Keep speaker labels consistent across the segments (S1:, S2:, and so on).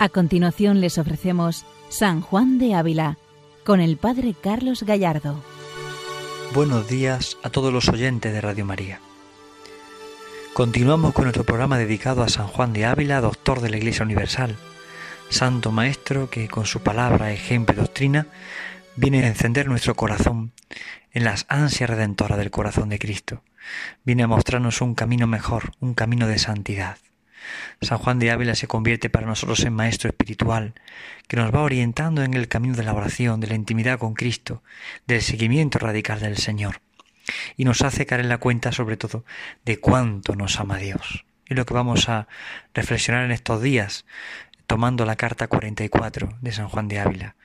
S1: A continuación les ofrecemos San Juan de Ávila con el Padre Carlos Gallardo.
S2: Buenos días a todos los oyentes de Radio María. Continuamos con nuestro programa dedicado a San Juan de Ávila, doctor de la Iglesia Universal, santo maestro que con su palabra, ejemplo y doctrina viene a encender nuestro corazón en las ansias redentoras del corazón de Cristo. Viene a mostrarnos un camino mejor, un camino de santidad. San Juan de Ávila se convierte para nosotros en maestro espiritual, que nos va orientando en el camino de la oración, de la intimidad con Cristo, del seguimiento radical del Señor, y nos hace caer en la cuenta sobre todo de cuánto nos ama Dios. Y lo que vamos a reflexionar en estos días, tomando la carta 44 de San Juan de Ávila.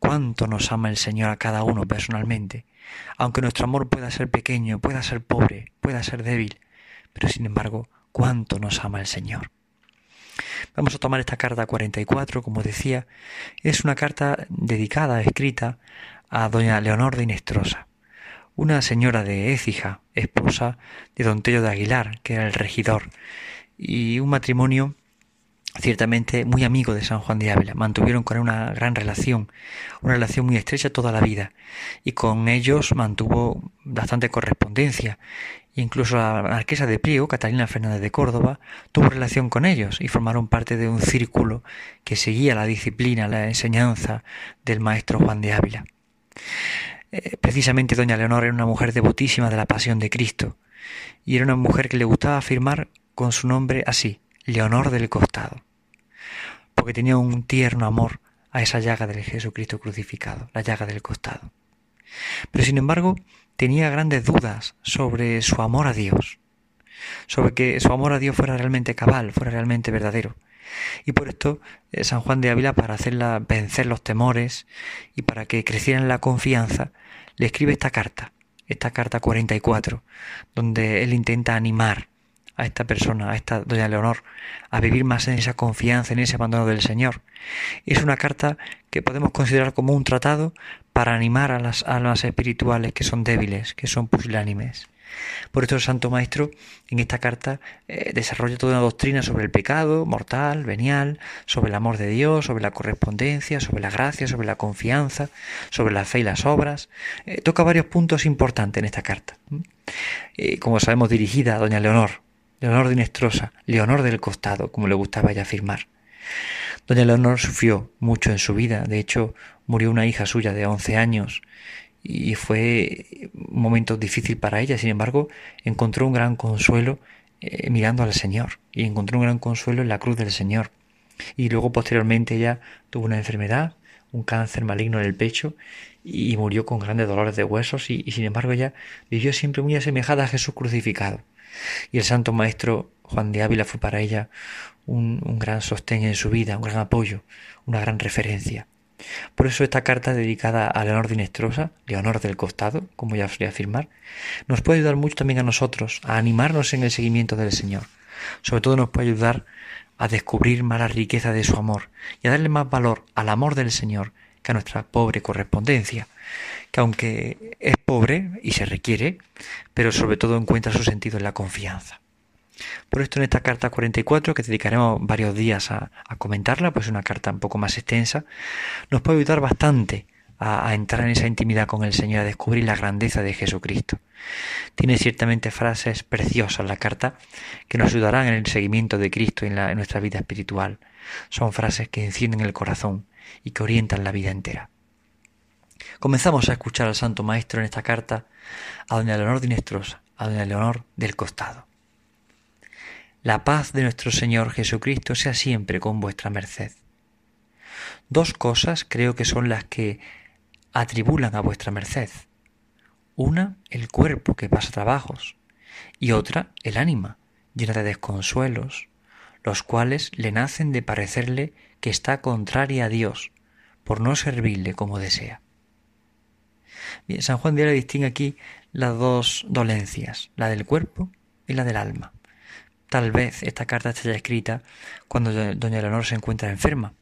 S2: Cuánto nos ama el Señor a cada uno personalmente, aunque nuestro amor pueda ser pequeño, pueda ser pobre, pueda ser débil, pero sin embargo, cuánto nos ama el Señor. Vamos a tomar esta carta 44, como decía, es una carta dedicada, escrita a doña Leonor de Inestrosa, una señora de Écija, esposa de don Tello de Aguilar, que era el regidor, y un matrimonio ciertamente muy amigo de San Juan de Ávila. Mantuvieron con él una gran relación, una relación muy estrecha toda la vida, y con ellos mantuvo bastante correspondencia Incluso la marquesa de Priego, Catalina Fernández de Córdoba, tuvo relación con ellos y formaron parte de un círculo que seguía la disciplina, la enseñanza del maestro Juan de Ávila. Eh, precisamente doña Leonor era una mujer devotísima de la pasión de Cristo y era una mujer que le gustaba afirmar con su nombre así, Leonor del Costado, porque tenía un tierno amor a esa llaga del Jesucristo crucificado, la llaga del costado. Pero sin embargo, tenía grandes dudas sobre su amor a Dios, sobre que su amor a Dios fuera realmente cabal, fuera realmente verdadero. Y por esto eh, San Juan de Ávila, para hacerla vencer los temores y para que creciera en la confianza, le escribe esta carta, esta carta 44, donde él intenta animar a esta persona, a esta doña Leonor, a vivir más en esa confianza, en ese abandono del Señor. Es una carta que podemos considerar como un tratado para animar a las almas espirituales que son débiles, que son pusilánimes. Por esto el Santo Maestro en esta carta eh, desarrolla toda una doctrina sobre el pecado mortal, venial, sobre el amor de Dios, sobre la correspondencia, sobre la gracia, sobre la confianza, sobre la fe y las obras. Eh, toca varios puntos importantes en esta carta. Eh, como sabemos, dirigida a Doña Leonor, Leonor de Inestrosa, Leonor del Costado, como le gustaba ella afirmar. Doña Leonor sufrió mucho en su vida, de hecho murió una hija suya de 11 años y fue un momento difícil para ella, sin embargo encontró un gran consuelo eh, mirando al Señor y encontró un gran consuelo en la cruz del Señor. Y luego posteriormente ella tuvo una enfermedad, un cáncer maligno en el pecho y murió con grandes dolores de huesos y, y sin embargo ella vivió siempre muy asemejada a Jesús crucificado. Y el Santo Maestro Juan de Ávila fue para ella un, gran sostén en su vida, un gran apoyo, una gran referencia. Por eso esta carta dedicada a Leonor de Inestrosa, Leonor del Costado, como ya os voy a afirmar, nos puede ayudar mucho también a nosotros a animarnos en el seguimiento del Señor. Sobre todo nos puede ayudar a descubrir más la riqueza de su amor y a darle más valor al amor del Señor que a nuestra pobre correspondencia, que aunque es pobre y se requiere, pero sobre todo encuentra su sentido en la confianza. Por esto en esta carta 44, que dedicaremos varios días a, comentarla, pues es una carta un poco más extensa, nos puede ayudar bastante a, entrar en esa intimidad con el Señor, a descubrir la grandeza de Jesucristo. Tiene ciertamente frases preciosas la carta que nos ayudarán en el seguimiento de Cristo en, en nuestra vida espiritual. Son frases que encienden el corazón y que orientan la vida entera. Comenzamos a escuchar al Santo Maestro en esta carta a doña Leonor de a doña Leonor del Costado. La paz de nuestro Señor Jesucristo sea siempre con vuestra merced. Dos cosas creo que son las que atribulan a vuestra merced. Una, el cuerpo que pasa trabajos, y otra, el ánima, llena de desconsuelos, los cuales le nacen de parecerle que está contraria a Dios, por no servirle como desea. Bien, San Juan de Ávila distingue aquí las dos dolencias, la del cuerpo y la del alma. Tal vez esta carta esté escrita cuando doña Leonor se encuentra enferma.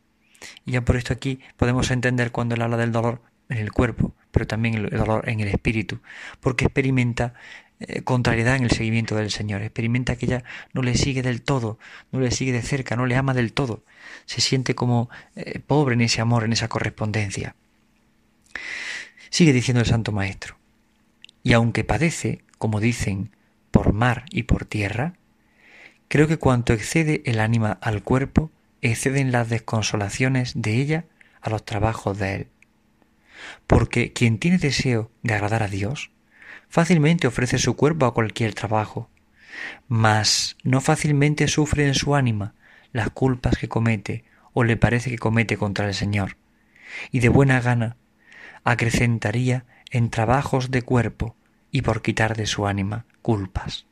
S2: Y ya por esto aquí podemos entender cuando él habla del dolor en el cuerpo, pero también el dolor en el espíritu, porque experimenta eh, contrariedad en el seguimiento del Señor, experimenta que ella no le sigue del todo, no le sigue de cerca, no le ama del todo, se siente como eh, pobre en ese amor, en esa correspondencia. Sigue diciendo el Santo Maestro, y aunque padece, como dicen, por mar y por tierra, creo que cuanto excede el ánima al cuerpo, exceden las desconsolaciones de ella a los trabajos de él. Porque quien tiene deseo de agradar a Dios, fácilmente ofrece su cuerpo a cualquier trabajo, mas no fácilmente sufre en su ánima las culpas que comete o le parece que comete contra el Señor, y de buena gana acrecentaría en trabajos de cuerpo y por quitar de su ánima culpas.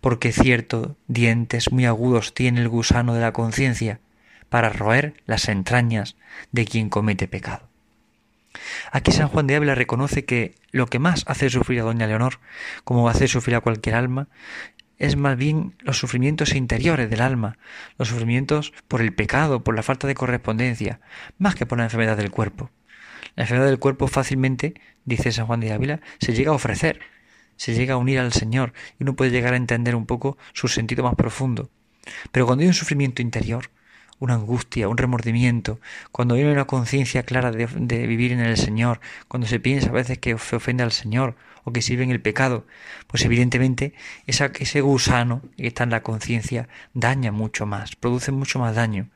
S2: Porque cierto dientes muy agudos tiene el gusano de la conciencia para roer las entrañas de quien comete pecado. Aquí San Juan de Ávila reconoce que lo que más hace sufrir a doña Leonor, como hace sufrir a cualquier alma, es más bien los sufrimientos interiores del alma, los sufrimientos por el pecado, por la falta de correspondencia, más que por la enfermedad del cuerpo. La enfermedad del cuerpo fácilmente, dice San Juan de Ávila, se llega a ofrecer, se llega a unir al Señor y uno puede llegar a entender un poco su sentido más profundo. Pero cuando hay un sufrimiento interior, una angustia, un remordimiento, cuando hay una conciencia clara de, vivir en el Señor, cuando se piensa a veces que se ofende al Señor o que sirve en el pecado, pues evidentemente ese gusano que está en la conciencia daña mucho más, produce mucho más daño.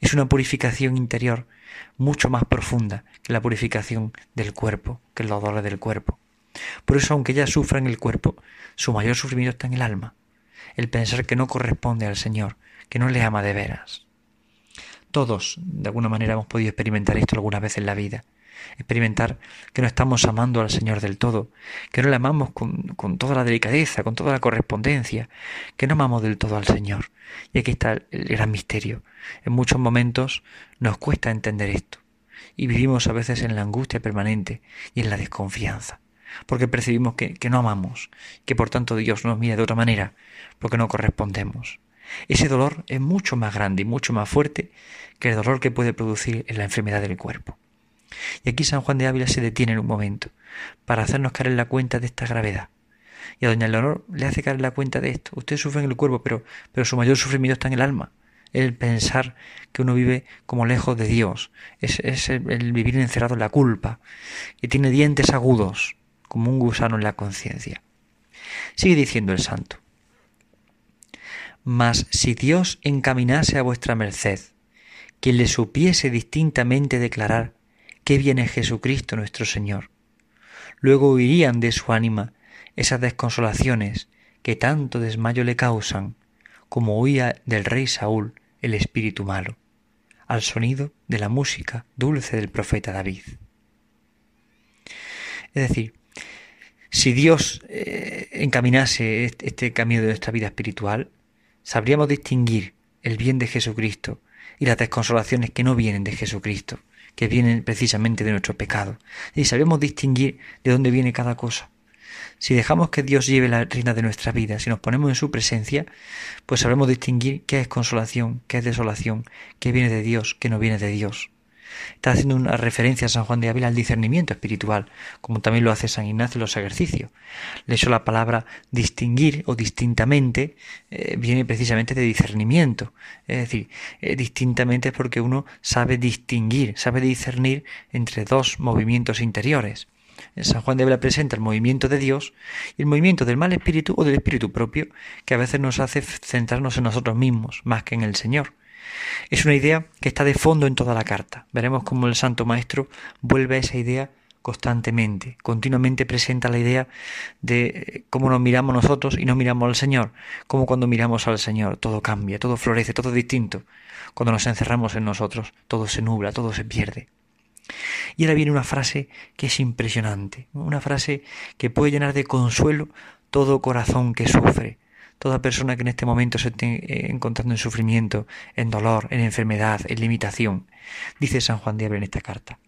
S2: Es una purificación interior mucho más profunda que la purificación del cuerpo, que los dolores del cuerpo. Por eso, aunque ella sufra en el cuerpo, su mayor sufrimiento está en el alma, el pensar que no corresponde al Señor, que no le ama de veras. Todos, de alguna manera, hemos podido experimentar esto alguna vez en la vida. Experimentar que no estamos amando al Señor del todo, que no le amamos con, con toda la delicadeza, con toda la correspondencia, que no amamos del todo al Señor. Y aquí está el gran misterio. En muchos momentos nos cuesta entender esto y vivimos a veces en la angustia permanente y en la desconfianza, porque percibimos que, no amamos, que por tanto Dios nos mira de otra manera, porque no correspondemos. Ese dolor es mucho más grande y mucho más fuerte que el dolor que puede producir en la enfermedad del cuerpo. Y aquí San Juan de Ávila se detiene en un momento para hacernos caer en la cuenta de esta gravedad. Y a doña Leonor le hace caer en la cuenta de esto. Usted sufre en el cuerpo, pero, pero su mayor sufrimiento está en el alma. El pensar que uno vive como lejos de Dios. Es, es el, el vivir encerrado en la culpa. Y tiene dientes agudos, como un gusano en la conciencia. Sigue diciendo el santo. Mas si Dios encaminase a vuestra merced, quien le supiese distintamente declarar qué viene Jesucristo nuestro Señor, luego huirían de su ánima esas desconsolaciones que tanto desmayo le causan, como huía del rey Saúl el espíritu malo, al sonido de la música dulce del profeta David. Es decir, si Dios eh, encaminase este camino de nuestra vida espiritual, sabríamos distinguir el bien de Jesucristo y las desconsolaciones que no vienen de Jesucristo, que vienen precisamente de nuestro pecado. Y sabríamos distinguir de dónde viene cada cosa. Si dejamos que Dios lleve la reina de nuestra vida, si nos ponemos en su presencia, pues sabremos distinguir qué es consolación, qué es desolación, qué viene de Dios, qué no viene de Dios. Está haciendo una referencia a San Juan de Ávila al discernimiento espiritual, como también lo hace San Ignacio en los ejercicios. De hecho, la palabra distinguir o distintamente eh, viene precisamente de discernimiento. Es decir, eh, distintamente es porque uno sabe distinguir, sabe discernir entre dos movimientos interiores. San Juan de Ávila presenta el movimiento de Dios y el movimiento del mal espíritu o del espíritu propio, que a veces nos hace centrarnos en nosotros mismos más que en el Señor. Es una idea que está de fondo en toda la carta. Veremos cómo el Santo Maestro vuelve a esa idea constantemente, continuamente presenta la idea de eh, cómo nos miramos nosotros y no miramos al Señor, cómo cuando miramos al Señor todo cambia, todo florece, todo es distinto. Cuando nos encerramos en nosotros, todo se nubla, todo se pierde. Y ahora viene una frase que es impresionante, una frase que puede llenar de consuelo todo corazón que sufre, toda persona que en este momento se esté eh, encontrando en sufrimiento, en dolor, en enfermedad, en limitación. Dice San Juan de en esta carta.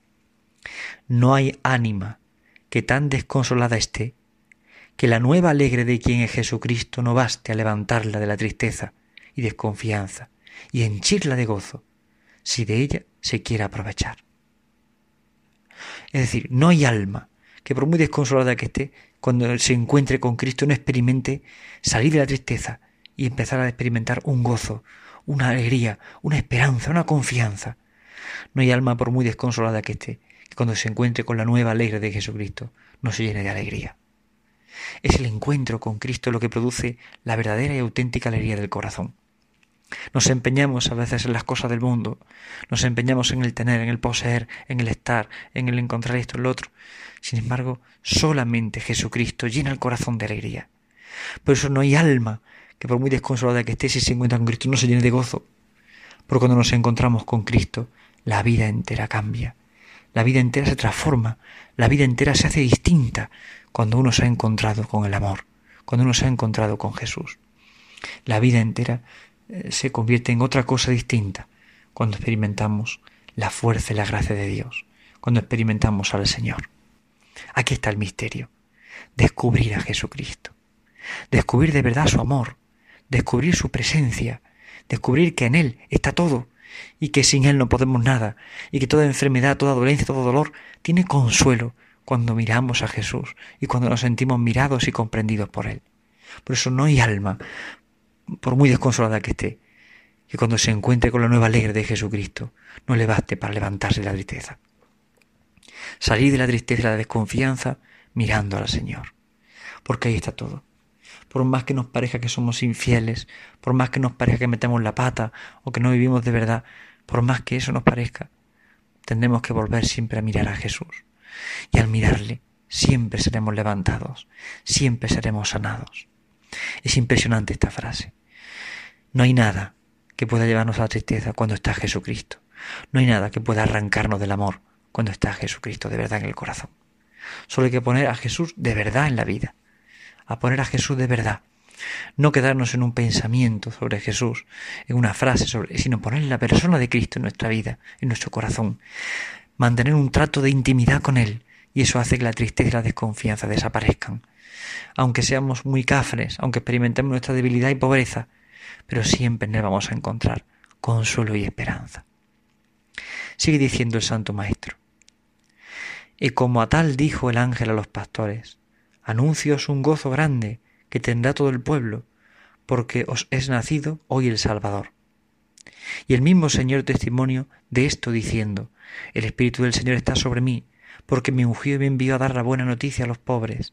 S2: No hay ánima que tan desconsolada esté, que la nueva alegre de quien es Jesucristo no baste a levantarla de la tristeza y desconfianza y henchirla de gozo, si de ella se quiere aprovechar. Es decir, no hay alma que por muy desconsolada que esté, cuando se encuentre con Cristo no experimente salir de la tristeza y empezar a experimentar un gozo, una alegría, una esperanza, una confianza. No hay alma por muy desconsolada que esté, que cuando se encuentre con la nueva alegre de Jesucristo no se llene de alegría. Es el encuentro con Cristo lo que produce la verdadera y auténtica alegría del corazón. Nos empeñamos a veces en las cosas del mundo, nos empeñamos en el tener, en el poseer, en el estar, en el encontrar esto, lo otro. Sin embargo, solamente Jesucristo llena el corazón de alegría. Por eso no hay alma que por muy desconsolada que esté, si se encuentra con Cristo, no se llene de gozo. Porque cuando nos encontramos con Cristo, la vida entera cambia. La vida entera se transforma, la vida entera se hace distinta cuando uno se ha encontrado con el amor, cuando uno se ha encontrado con Jesús. La vida entera se convierte en otra cosa distinta cuando experimentamos la fuerza y la gracia de Dios, cuando experimentamos al Señor. Aquí está el misterio, descubrir a Jesucristo, descubrir de verdad su amor, descubrir su presencia, descubrir que en Él está todo y que sin Él no podemos nada y que toda enfermedad, toda dolencia, todo dolor tiene consuelo cuando miramos a Jesús y cuando nos sentimos mirados y comprendidos por Él. Por eso no hay alma, por muy desconsolada que esté, que cuando se encuentre con la nueva alegre de Jesucristo no le baste para levantarse de la tristeza. Salir de la tristeza y la desconfianza mirando al Señor, porque ahí está todo. Por más que nos parezca que somos infieles, por más que nos parezca que metemos la pata o que no vivimos de verdad, por más que eso nos parezca, tendremos que volver siempre a mirar a Jesús. Y al mirarle, siempre seremos levantados, siempre seremos sanados. Es impresionante esta frase. No hay nada que pueda llevarnos a la tristeza cuando está Jesucristo. No hay nada que pueda arrancarnos del amor cuando está Jesucristo de verdad en el corazón. Solo hay que poner a Jesús de verdad en la vida. A poner a Jesús de verdad. No quedarnos en un pensamiento sobre Jesús, en una frase sobre, sino poner la persona de Cristo en nuestra vida, en nuestro corazón. Mantener un trato de intimidad con Él, y eso hace que la tristeza y la desconfianza desaparezcan aunque seamos muy cafres, aunque experimentemos nuestra debilidad y pobreza, pero siempre él vamos a encontrar consuelo y esperanza. Sigue diciendo el Santo Maestro. Y como a tal dijo el ángel a los pastores, anuncios un gozo grande que tendrá todo el pueblo, porque os es nacido hoy el Salvador. Y el mismo Señor testimonio de esto diciendo, el Espíritu del Señor está sobre mí, porque me ungió y me envió a dar la buena noticia a los pobres,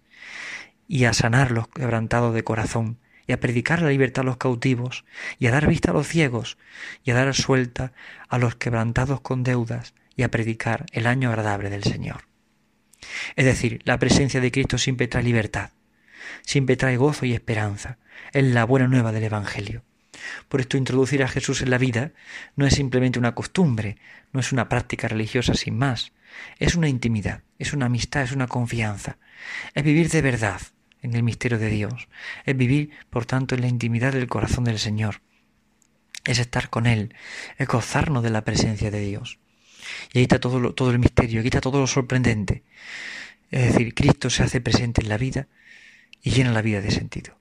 S2: y a sanar los quebrantados de corazón, y a predicar la libertad a los cautivos, y a dar vista a los ciegos, y a dar suelta a los quebrantados con deudas, y a predicar el año agradable del Señor. Es decir, la presencia de Cristo siempre trae libertad, siempre trae gozo y esperanza, es la buena nueva del Evangelio. Por esto introducir a Jesús en la vida no es simplemente una costumbre, no es una práctica religiosa sin más, es una intimidad, es una amistad, es una confianza, es vivir de verdad, en el misterio de Dios, es vivir, por tanto, en la intimidad del corazón del Señor, es estar con Él, es gozarnos de la presencia de Dios. Y ahí está todo, todo el misterio, aquí está todo lo sorprendente. Es decir, Cristo se hace presente en la vida y llena la vida de sentido.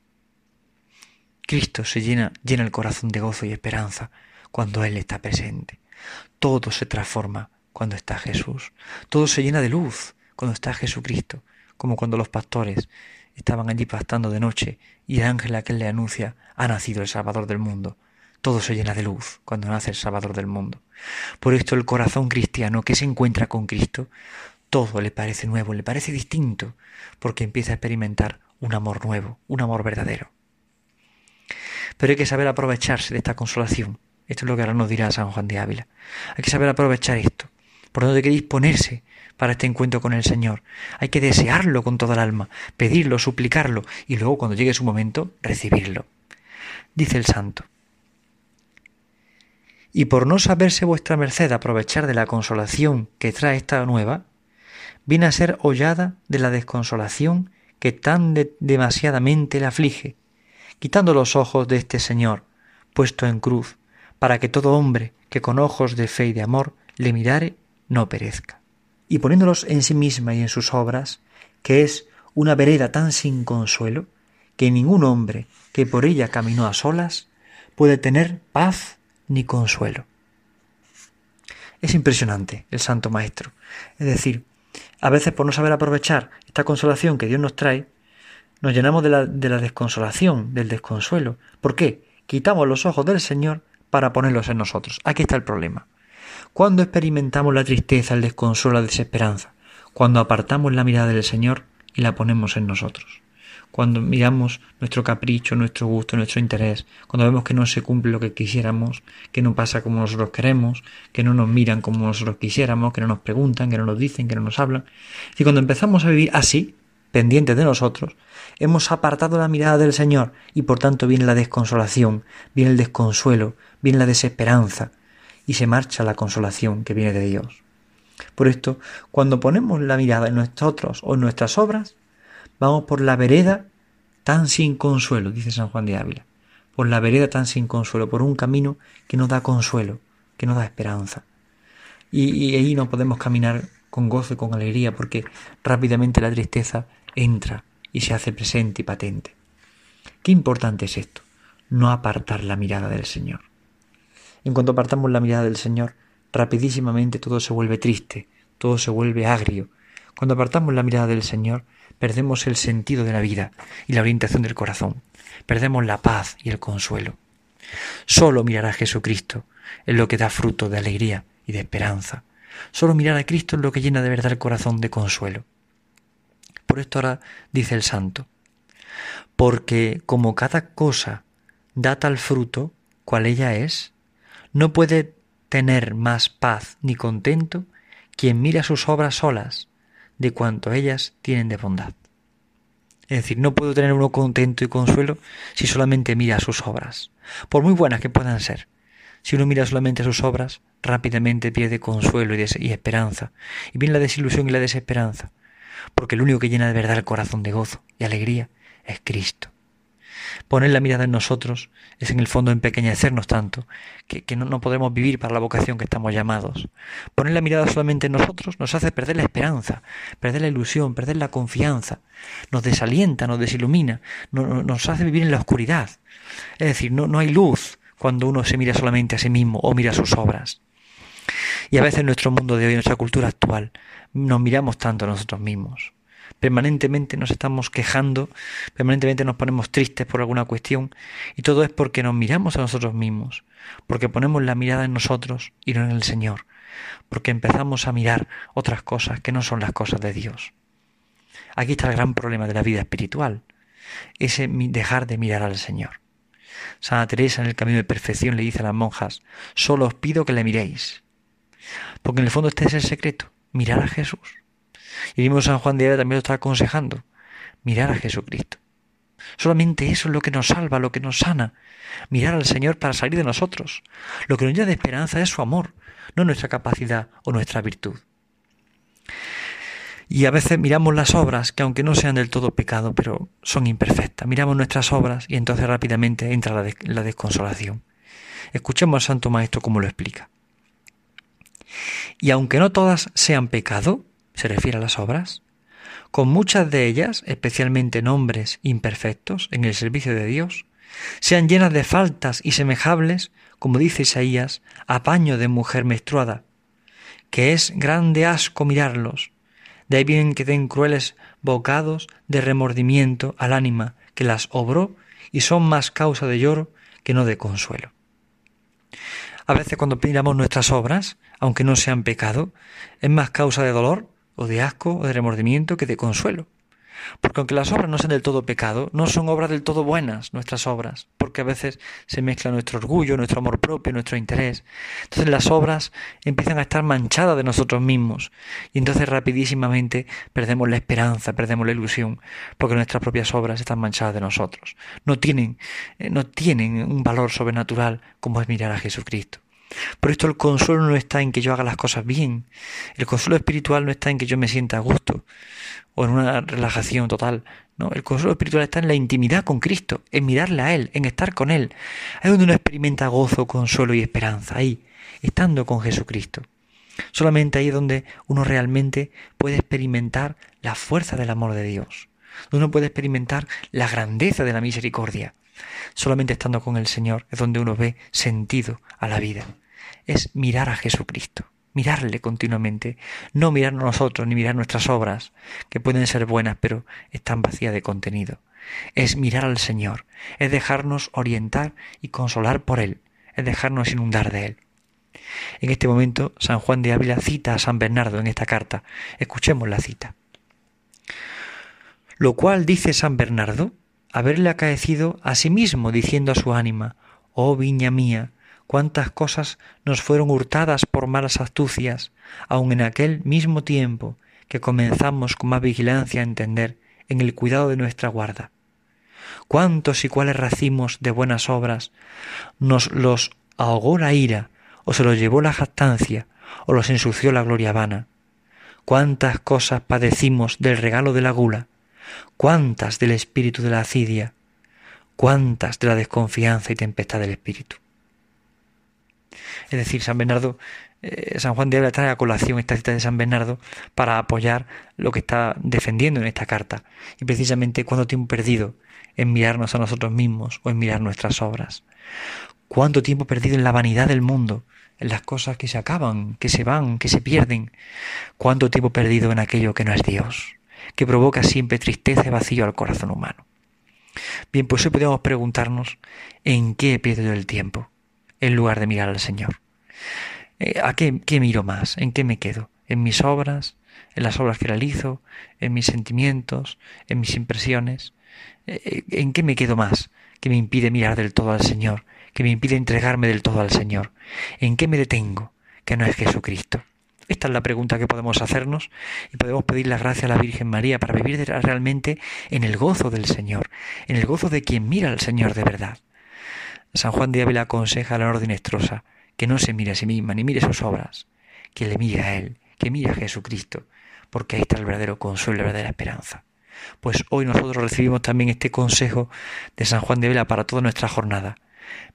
S2: Cristo se llena, llena el corazón de gozo y esperanza cuando Él está presente. Todo se transforma cuando está Jesús. Todo se llena de luz cuando está Jesucristo, como cuando los pastores estaban allí pastando de noche y el ángel aquel le anuncia, ha nacido el Salvador del mundo. Todo se llena de luz cuando nace el Salvador del mundo. Por esto el corazón cristiano que se encuentra con Cristo, todo le parece nuevo, le parece distinto, porque empieza a experimentar un amor nuevo, un amor verdadero. Pero hay que saber aprovecharse de esta consolación. Esto es lo que ahora nos dirá San Juan de Ávila. Hay que saber aprovechar esto. Por donde hay que disponerse para este encuentro con el Señor. Hay que desearlo con toda el alma, pedirlo, suplicarlo y luego cuando llegue su momento, recibirlo. Dice el santo. Y por no saberse vuestra merced aprovechar de la consolación que trae esta nueva, viene a ser hollada de la desconsolación que tan demasiadamente le aflige, quitando los ojos de este Señor, puesto en cruz, para que todo hombre que con ojos de fe y de amor le mirare no perezca y poniéndolos en sí misma y en sus obras, que es una vereda tan sin consuelo, que ningún hombre que por ella caminó a solas puede tener paz ni consuelo. Es impresionante el Santo Maestro. Es decir, a veces por no saber aprovechar esta consolación que Dios nos trae, nos llenamos de la, de la desconsolación, del desconsuelo. ¿Por qué? Quitamos los ojos del Señor para ponerlos en nosotros. Aquí está el problema. Cuando experimentamos la tristeza, el desconsuelo, la desesperanza, cuando apartamos la mirada del Señor y la ponemos en nosotros. Cuando miramos nuestro capricho, nuestro gusto, nuestro interés, cuando vemos que no se cumple lo que quisiéramos, que no pasa como nosotros queremos, que no nos miran como nosotros quisiéramos, que no nos preguntan, que no nos dicen, que no nos hablan. Y cuando empezamos a vivir así, pendientes de nosotros, hemos apartado la mirada del Señor y por tanto viene la desconsolación, viene el desconsuelo, viene la desesperanza y se marcha la consolación que viene de Dios. Por esto, cuando ponemos la mirada en nosotros o en nuestras obras, vamos por la vereda tan sin consuelo, dice San Juan de Ávila, por la vereda tan sin consuelo, por un camino que no da consuelo, que no da esperanza. Y, y ahí no podemos caminar con gozo y con alegría, porque rápidamente la tristeza entra y se hace presente y patente. Qué importante es esto, no apartar la mirada del Señor. En cuanto apartamos la mirada del Señor, rapidísimamente todo se vuelve triste, todo se vuelve agrio. Cuando apartamos la mirada del Señor, perdemos el sentido de la vida y la orientación del corazón, perdemos la paz y el consuelo. Solo mirar a Jesucristo es lo que da fruto de alegría y de esperanza. Solo mirar a Cristo es lo que llena de verdad el corazón de consuelo. Por esto ahora dice el santo, porque como cada cosa da tal fruto, cual ella es, no puede tener más paz ni contento quien mira sus obras solas de cuanto ellas tienen de bondad. Es decir, no puedo tener uno contento y consuelo si solamente mira sus obras, por muy buenas que puedan ser. Si uno mira solamente sus obras, rápidamente pierde consuelo y, y esperanza, y viene la desilusión y la desesperanza, porque el único que llena de verdad el corazón de gozo y alegría es Cristo. Poner la mirada en nosotros es en el fondo empequeñecernos tanto que, no, podremos vivir para la vocación que estamos llamados. Poner la mirada solamente en nosotros nos hace perder la esperanza, perder la ilusión, perder la confianza, nos desalienta, nos desilumina, nos hace vivir en la oscuridad. Es decir, no, no hay luz cuando uno se mira solamente a sí mismo o mira sus obras. Y a veces en nuestro mundo de hoy, en nuestra cultura actual, nos miramos tanto a nosotros mismos. Permanentemente nos estamos quejando, permanentemente nos ponemos tristes por alguna cuestión, y todo es porque nos miramos a nosotros mismos, porque ponemos la mirada en nosotros y no en el Señor, porque empezamos a mirar otras cosas que no son las cosas de Dios. Aquí está el gran problema de la vida espiritual, ese dejar de mirar al Señor. Santa Teresa en el camino de perfección le dice a las monjas, solo os pido que le miréis. Porque en el fondo este es el secreto, mirar a Jesús. Y vimos San Juan de Ávila también lo está aconsejando, mirar a Jesucristo. Solamente eso es lo que nos salva, lo que nos sana. Mirar al Señor para salir de nosotros. Lo que nos llena de esperanza es su amor, no nuestra capacidad o nuestra virtud. Y a veces miramos las obras que aunque no sean del todo pecado, pero son imperfectas. Miramos nuestras obras y entonces rápidamente entra la, la desconsolación. Escuchemos al Santo Maestro cómo lo explica. Y aunque no todas sean pecado, se refiere a las obras, con muchas de ellas, especialmente nombres imperfectos en el servicio de Dios, sean llenas de faltas y semejables, como dice Isaías, a paño de mujer menstruada, que es grande asco mirarlos, de ahí vienen que den crueles bocados de remordimiento al ánima que las obró y son más causa de lloro que no de consuelo. A veces cuando miramos nuestras obras, aunque no sean pecado, es más causa de dolor o de asco o de remordimiento que de consuelo. Porque aunque las obras no sean del todo pecado, no son obras del todo buenas nuestras obras, porque a veces se mezcla nuestro orgullo, nuestro amor propio, nuestro interés. Entonces las obras empiezan a estar manchadas de nosotros mismos y entonces rapidísimamente perdemos la esperanza, perdemos la ilusión, porque nuestras propias obras están manchadas de nosotros. No tienen, eh, no tienen un valor sobrenatural como es mirar a Jesucristo. Por esto el consuelo no está en que yo haga las cosas bien. El consuelo espiritual no está en que yo me sienta a gusto o en una relajación total. No, el consuelo espiritual está en la intimidad con Cristo, en mirarle a Él, en estar con Él. Ahí donde uno experimenta gozo, consuelo y esperanza, ahí, estando con Jesucristo. Solamente ahí es donde uno realmente puede experimentar la fuerza del amor de Dios, donde uno puede experimentar la grandeza de la misericordia. Solamente estando con el Señor es donde uno ve sentido a la vida. Es mirar a Jesucristo. mirarle continuamente, no mirar nosotros ni mirar nuestras obras, que pueden ser buenas, pero están vacías de contenido. Es mirar al Señor, es dejarnos orientar y consolar por Él, es dejarnos inundar de Él. En este momento, San Juan de Ávila cita a San Bernardo en esta carta. Escuchemos la cita. Lo cual dice San Bernardo, haberle acaecido a sí mismo, diciendo a su ánima, Oh viña mía, cuántas cosas nos fueron hurtadas por malas astucias, aun en aquel mismo tiempo que comenzamos con más vigilancia a entender en el cuidado de nuestra guarda. Cuántos y cuáles racimos de buenas obras nos los ahogó la ira, o se los llevó la jactancia, o los ensució la gloria vana. Cuántas cosas padecimos del regalo de la gula, cuántas del espíritu de la acidia, cuántas de la desconfianza y tempestad del espíritu. Es decir, San Bernardo, eh, San Juan de Ávila trae a colación esta cita de San Bernardo para apoyar lo que está defendiendo en esta carta. Y precisamente cuánto tiempo perdido en mirarnos a nosotros mismos o en mirar nuestras obras. Cuánto tiempo perdido en la vanidad del mundo, en las cosas que se acaban, que se van, que se pierden. Cuánto tiempo perdido en aquello que no es Dios que provoca siempre tristeza y vacío al corazón humano. Bien, pues hoy podemos preguntarnos en qué pierdo el tiempo, en lugar de mirar al Señor. Eh, ¿A qué, miro más? ¿En qué me quedo? ¿En mis obras? ¿En las obras que realizo? ¿En mis sentimientos? ¿En mis impresiones? Eh, ¿En qué me quedo más? que me impide mirar del todo al Señor, que me impide entregarme del todo al Señor. ¿En qué me detengo? Que no es Jesucristo. Esta es la pregunta que podemos hacernos y podemos pedir la gracia a la Virgen María para vivir realmente en el gozo del Señor, en el gozo de quien mira al Señor de verdad. San Juan de Ávila aconseja a la orden estrosa que no se mire a sí misma ni mire sus obras, que le mire a Él, que mire a Jesucristo, porque ahí está el verdadero consuelo, la verdadera esperanza. Pues hoy nosotros recibimos también este consejo de San Juan de Ávila para toda nuestra jornada.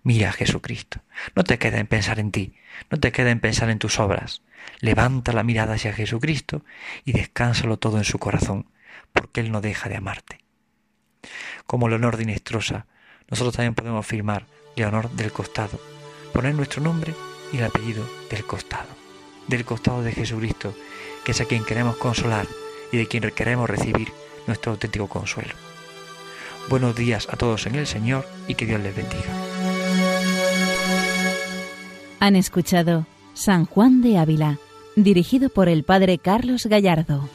S2: Mira a Jesucristo. No te quedes en pensar en ti, no te quedes en pensar en tus obras. Levanta la mirada hacia Jesucristo y descánsalo todo en su corazón, porque Él no deja de amarte. Como Leonor de Inestrosa, nosotros también podemos firmar Leonor del costado, poner nuestro nombre y el apellido del costado, del costado de Jesucristo, que es a quien queremos consolar y de quien queremos recibir nuestro auténtico consuelo. Buenos días a todos en el Señor y que Dios les bendiga.
S1: Han escuchado San Juan de Ávila, dirigido por el Padre Carlos Gallardo.